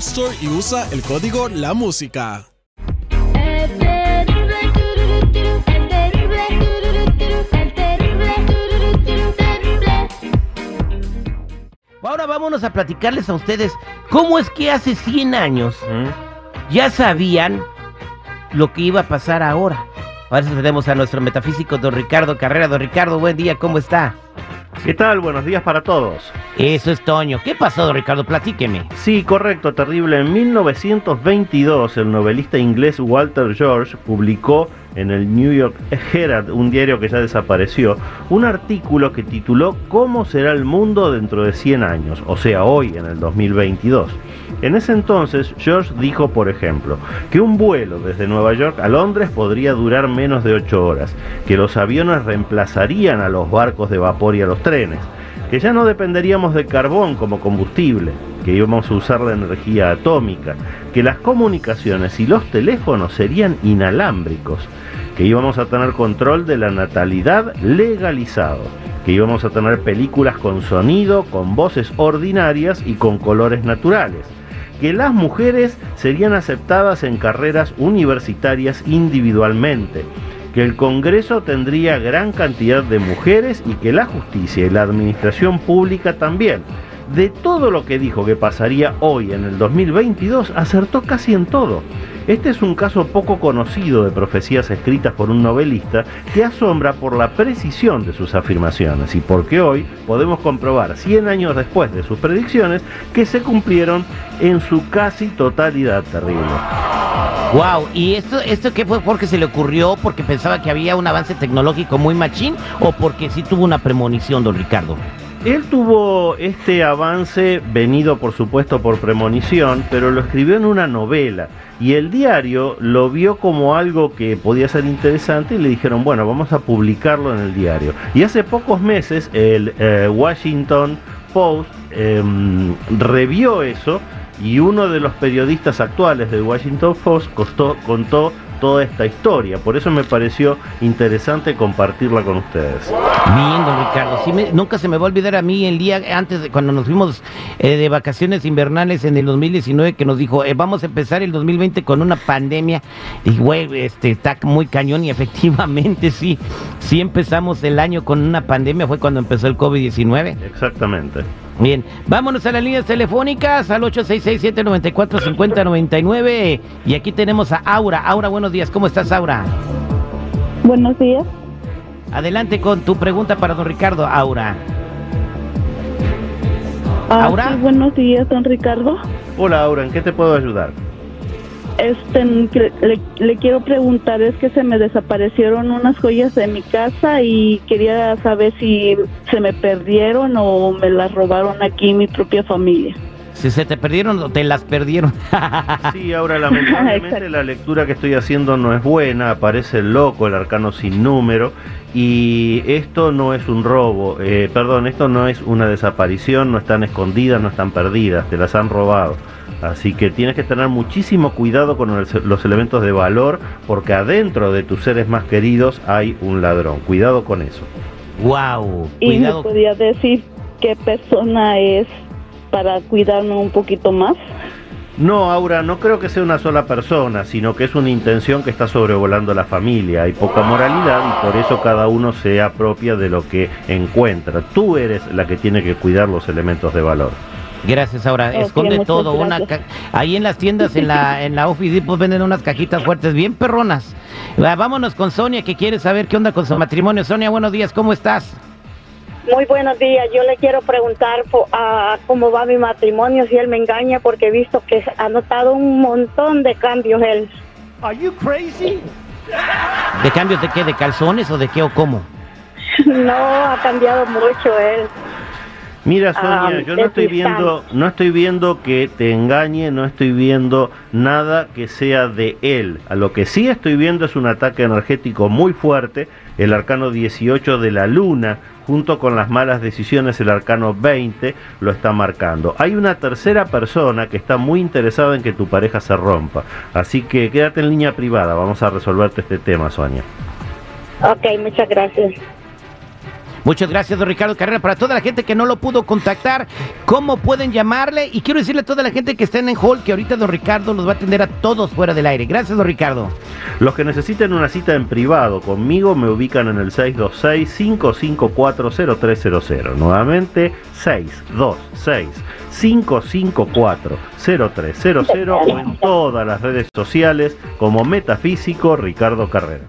Store y usa el código La Música. Ahora vámonos a platicarles a ustedes cómo es que hace 100 años ya sabían lo que iba a pasar ahora. Ahora tenemos a nuestro metafísico don Ricardo Carrera. Don Ricardo, buen día, ¿cómo está? ¿Qué tal? Buenos días para todos. Eso es Toño. ¿Qué pasó, Ricardo? Platíqueme. Sí, correcto, terrible. En 1922, el novelista inglés Walter George publicó en el New York Herald, un diario que ya desapareció, un artículo que tituló ¿Cómo será el mundo dentro de 100 años? O sea, hoy, en el 2022. En ese entonces, George dijo, por ejemplo, que un vuelo desde Nueva York a Londres podría durar menos de 8 horas, que los aviones reemplazarían a los barcos de vapor y a los trenes, que ya no dependeríamos de carbón como combustible, que íbamos a usar la energía atómica, que las comunicaciones y los teléfonos serían inalámbricos, que íbamos a tener control de la natalidad legalizado, que íbamos a tener películas con sonido, con voces ordinarias y con colores naturales, que las mujeres serían aceptadas en carreras universitarias individualmente, que el Congreso tendría gran cantidad de mujeres y que la justicia y la administración pública también. De todo lo que dijo que pasaría hoy en el 2022, acertó casi en todo. Este es un caso poco conocido de profecías escritas por un novelista que asombra por la precisión de sus afirmaciones y porque hoy podemos comprobar 100 años después de sus predicciones que se cumplieron en su casi totalidad terrible. Wow, ¿y esto, esto qué fue porque se le ocurrió? ¿Porque pensaba que había un avance tecnológico muy machín? ¿O porque sí tuvo una premonición, don Ricardo? Él tuvo este avance venido por supuesto por premonición, pero lo escribió en una novela y el diario lo vio como algo que podía ser interesante y le dijeron, bueno, vamos a publicarlo en el diario. Y hace pocos meses el eh, Washington Post em, revió eso y uno de los periodistas actuales del Washington Post contó toda esta historia. Por eso me pareció interesante compartirla con ustedes. Bien, don Ricardo. nunca se me va a olvidar a mí el día antes de cuando nos fuimos eh, de vacaciones invernales en el 2019 que nos dijo, eh, vamos a empezar el 2020 con una pandemia. Y güey, este está muy cañón y efectivamente sí, sí empezamos el año con una pandemia, fue cuando empezó el COVID-19. Exactamente. Bien, vámonos a las líneas telefónicas al 866-794-5099 y aquí tenemos a Aura. Aura, buenos días, ¿cómo estás Aura? Buenos días. Adelante con tu pregunta para don Ricardo, Aura. Ah, Aura. buenos días, don Ricardo. Hola Aura, ¿en qué te puedo ayudar? Este, le, quiero preguntar, es que se me desaparecieron unas joyas de mi casa y quería saber si se me perdieron o me las robaron aquí mi propia familia. Si se te perdieron o te las perdieron. sí, ahora lamentablemente la lectura que estoy haciendo no es buena, aparece el loco, el arcano sin número, y esto no es un robo, eh, perdón, esto no es una desaparición, no están escondidas, no están perdidas, te las han robado. Así que tienes que tener muchísimo cuidado con los elementos de valor porque adentro de tus seres más queridos hay un ladrón. Cuidado con eso. Wow. ¿Y me podía decir qué persona es para cuidarme un poquito más? No, Aura, no creo que sea una sola persona, sino que es una intención que está sobrevolando la familia. Hay poca moralidad y por eso cada uno se apropia de lo que encuentra. Tú eres la que tiene que cuidar los elementos de valor. Gracias, ahora Ok, esconde todo. Una ca- ahí en las tiendas, en la en la Office Depot venden unas cajitas fuertes, bien perronas. Va, Vámonos con Sonia, que quiere saber qué onda con su matrimonio. Sonia, buenos días, ¿cómo estás? Muy buenos días. Yo le quiero preguntar po- a cómo va mi matrimonio, si él me engaña, porque he visto que ha notado un montón de cambios él. ¿De cambios de qué? ¿De calzones o de qué o cómo? No, ha cambiado mucho él. Mira, Sonia, Ah, yo no es estoy viendo, no estoy viendo que te engañe, no estoy viendo nada que sea de él. A lo que sí estoy viendo es un ataque energético muy fuerte, el arcano 18 de la luna, junto con las malas decisiones, el arcano 20 lo está marcando. Hay una tercera persona que está muy interesada en que tu pareja se rompa. Así que quédate en línea privada, vamos a resolverte este tema, Sonia. Ok, muchas gracias. Muchas gracias, don Ricardo Carrera. Para toda la gente que no lo pudo contactar, ¿cómo pueden llamarle? Y quiero decirle a toda la gente que estén en hall que ahorita don Ricardo los va a atender a todos fuera del aire. Gracias, don Ricardo. Los que necesiten una cita en privado conmigo me ubican en el 626-554-0300. Nuevamente, 626-554-0300 o en todas las redes sociales como Metafísico Ricardo Carrera.